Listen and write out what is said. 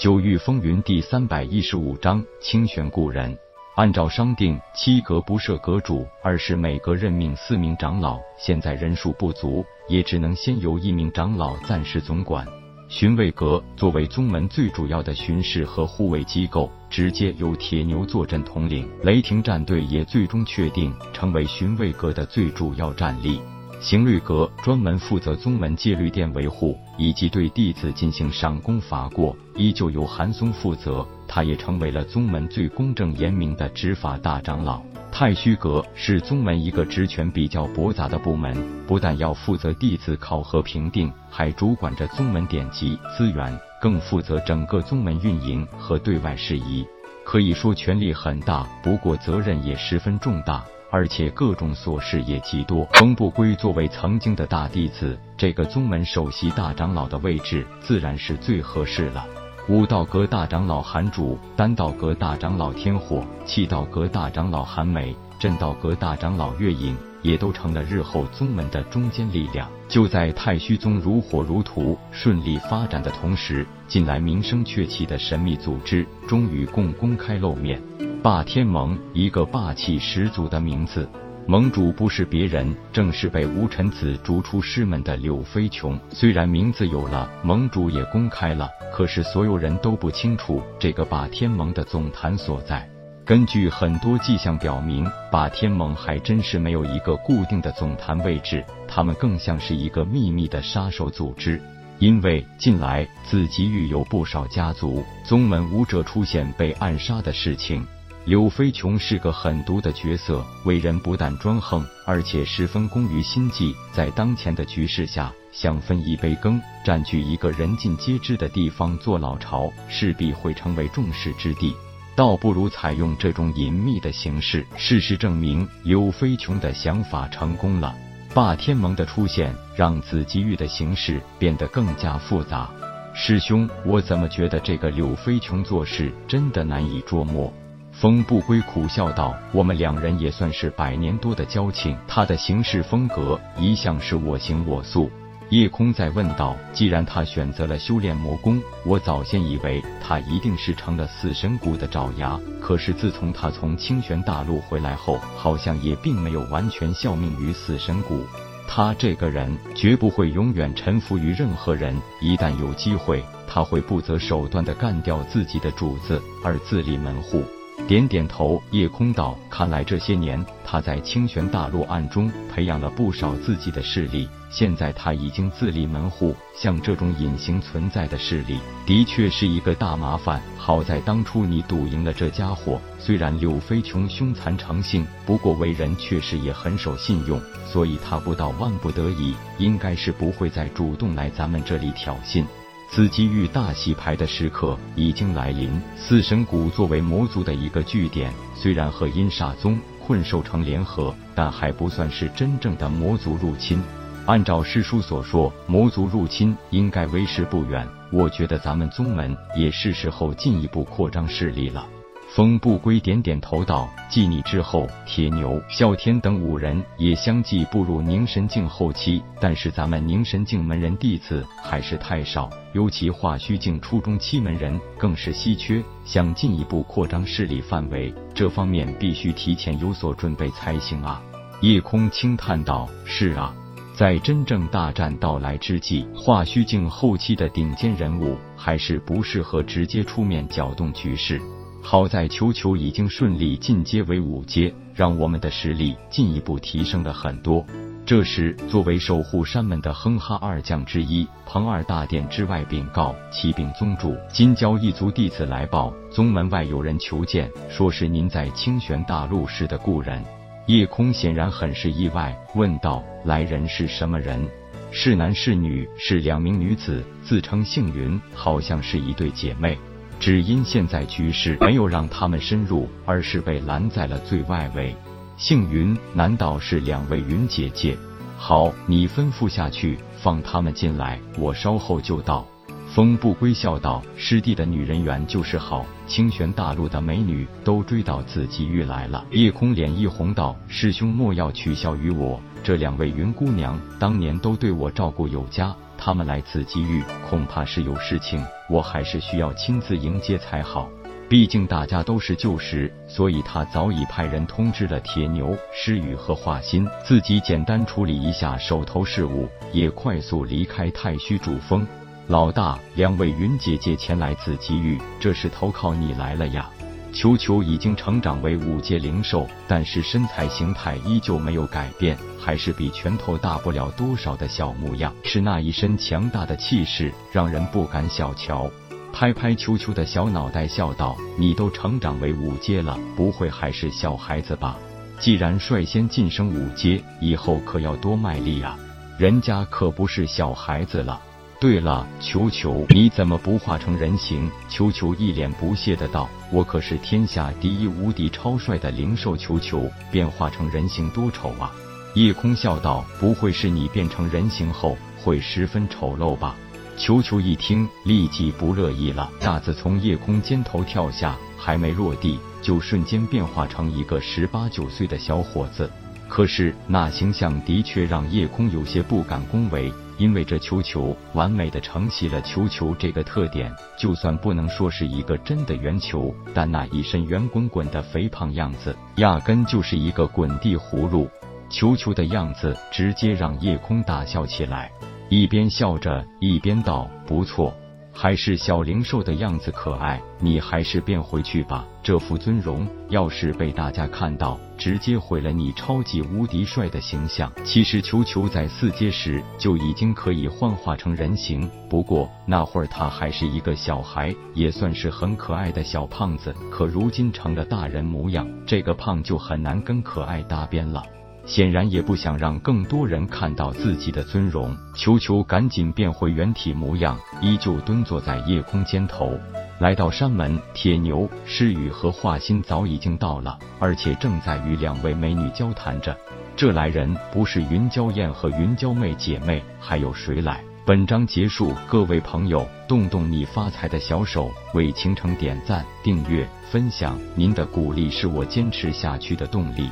九域风云第三百一十五章清玄故人。按照商定，七阁不设阁主，而是每阁任命四名长老。现在人数不足，也只能先由一名长老暂时总管。巡卫阁作为宗门最主要的巡视和护卫机构，直接由铁牛坐镇统领。雷霆战队也最终确定成为巡卫阁的最主要战力。行律阁专门负责宗门戒律殿维护以及对弟子进行赏功罚过，依旧由韩松负责。他也成为了宗门最公正严明的执法大长老。太虚阁是宗门一个职权比较驳杂的部门，不但要负责弟子考核评定，还主管着宗门典籍资源，更负责整个宗门运营和对外事宜。可以说权力很大，不过责任也十分重大。而且各种琐事也极多。风不归作为曾经的大弟子，这个宗门首席大长老的位置自然是最合适了。武道阁大长老韩主，丹道阁大长老天火，气道阁大长老韩美，镇道阁大长老月影，也都成了日后宗门的中坚力量。就在太虚宗如火如荼、顺利发展的同时，近来名声鹊起的神秘组织终于共公开露面。霸天盟，一个霸气十足的名字。盟主不是别人，正是被吴臣子逐出师门的柳飞琼。虽然名字有了，盟主也公开了，可是所有人都不清楚这个霸天盟的总坛所在。根据很多迹象表明，霸天盟还真是没有一个固定的总坛位置，他们更像是一个秘密的杀手组织。因为近来紫极域有不少家族、宗门武者出现被暗杀的事情。柳飞琼是个狠毒的角色，为人不但专横，而且十分工于心计。在当前的局势下，想分一杯羹，占据一个人尽皆知的地方做老巢，势必会成为众矢之的。倒不如采用这种隐秘的形式。事实证明，柳飞琼的想法成功了。霸天盟的出现，让紫极域的形势变得更加复杂。师兄，我怎么觉得这个柳飞琼做事真的难以捉摸？风不归苦笑道：“我们两人也算是百年多的交情，他的行事风格一向是我行我素。”夜空在问道：“既然他选择了修炼魔功，我早先以为他一定是成了死神谷的爪牙。可是自从他从清玄大陆回来后，好像也并没有完全效命于死神谷。他这个人绝不会永远臣服于任何人，一旦有机会，他会不择手段的干掉自己的主子，而自立门户。”点点头，夜空道：“看来这些年他在清玄大陆暗中培养了不少自己的势力，现在他已经自立门户。像这种隐形存在的势力，的确是一个大麻烦。好在当初你赌赢了这家伙，虽然柳飞琼凶残成性，不过为人确实也很守信用，所以他不到万不得已，应该是不会再主动来咱们这里挑衅。”此机遇大洗牌的时刻已经来临。四神谷作为魔族的一个据点，虽然和阴煞宗、困兽城联合，但还不算是真正的魔族入侵。按照师叔所说，魔族入侵应该为时不远。我觉得咱们宗门也是时候进一步扩张势力了。风不归点点头道：“继你之后，铁牛、啸天等五人也相继步入凝神境后期，但是咱们凝神境门人弟子还是太少，尤其化虚境初中期门人更是稀缺。想进一步扩张势力范围，这方面必须提前有所准备才行啊。”夜空轻叹道：“是啊，在真正大战到来之际，化虚境后期的顶尖人物还是不适合直接出面搅动局势。”好在球球已经顺利进阶为五阶，让我们的实力进一步提升了很多。这时，作为守护山门的哼哈二将之一，彭二大殿之外禀告：启禀宗主，金蛟一族弟子来报，宗门外有人求见，说是您在清玄大陆时的故人。夜空显然很是意外，问道：来人是什么人？是男是女？是两名女子，自称姓云，好像是一对姐妹。只因现在局势没有让他们深入，而是被拦在了最外围。姓云，难道是两位云姐姐？好，你吩咐下去，放他们进来，我稍后就到。风不归笑道：“师弟的女人缘就是好，清玄大陆的美女都追到紫极域来了。”夜空脸一红道：“师兄莫要取笑于我，这两位云姑娘当年都对我照顾有加，他们来此机遇，恐怕是有事情，我还是需要亲自迎接才好。毕竟大家都是旧识，所以他早已派人通知了铁牛、诗雨和华心，自己简单处理一下手头事务，也快速离开太虚主峰。老大，两位云姐姐前来此机遇，这是投靠你来了呀。球球已经成长为五阶灵兽，但是身材形态依旧没有改变，还是比拳头大不了多少的小模样，是那一身强大的气势，让人不敢小瞧。拍拍球球的小脑袋，笑道：“你都成长为五阶了，不会还是小孩子吧？既然率先晋升五阶，以后可要多卖力啊！人家可不是小孩子了。对了，球球，你怎么不化成人形？”球球一脸不屑的道：“我可是天下第一无敌超帅的灵兽，球球变化成人形多丑啊！”夜空笑道：“不会是你变成人形后会十分丑陋吧？”球球一听，立即不乐意了，大子从夜空肩头跳下，还没落地，就瞬间变化成一个十八九岁的小伙子。可是那形象的确让夜空有些不敢恭维，因为这球球完美的承袭了球球这个特点，就算不能说是一个真的圆球，但那一身圆滚滚的肥胖样子，压根就是一个滚地葫芦。球球的样子直接让夜空大笑起来。一边笑着一边道：“不错，还是小灵兽的样子可爱。你还是变回去吧，这副尊容要是被大家看到，直接毁了你超级无敌帅的形象。”其实球球在四阶时就已经可以幻化成人形，不过那会儿他还是一个小孩，也算是很可爱的小胖子。可如今成了大人模样，这个胖就很难跟可爱搭边了。显然也不想让更多人看到自己的尊容，球球赶紧变回原体模样，依旧蹲坐在夜空肩头。来到山门，铁牛、诗雨和华心早已经到了，而且正在与两位美女交谈着。这来人不是云娇燕和云娇妹姐妹，还有谁来？本章结束，各位朋友，动动你发财的小手，为倾城点赞、订阅、分享，您的鼓励是我坚持下去的动力。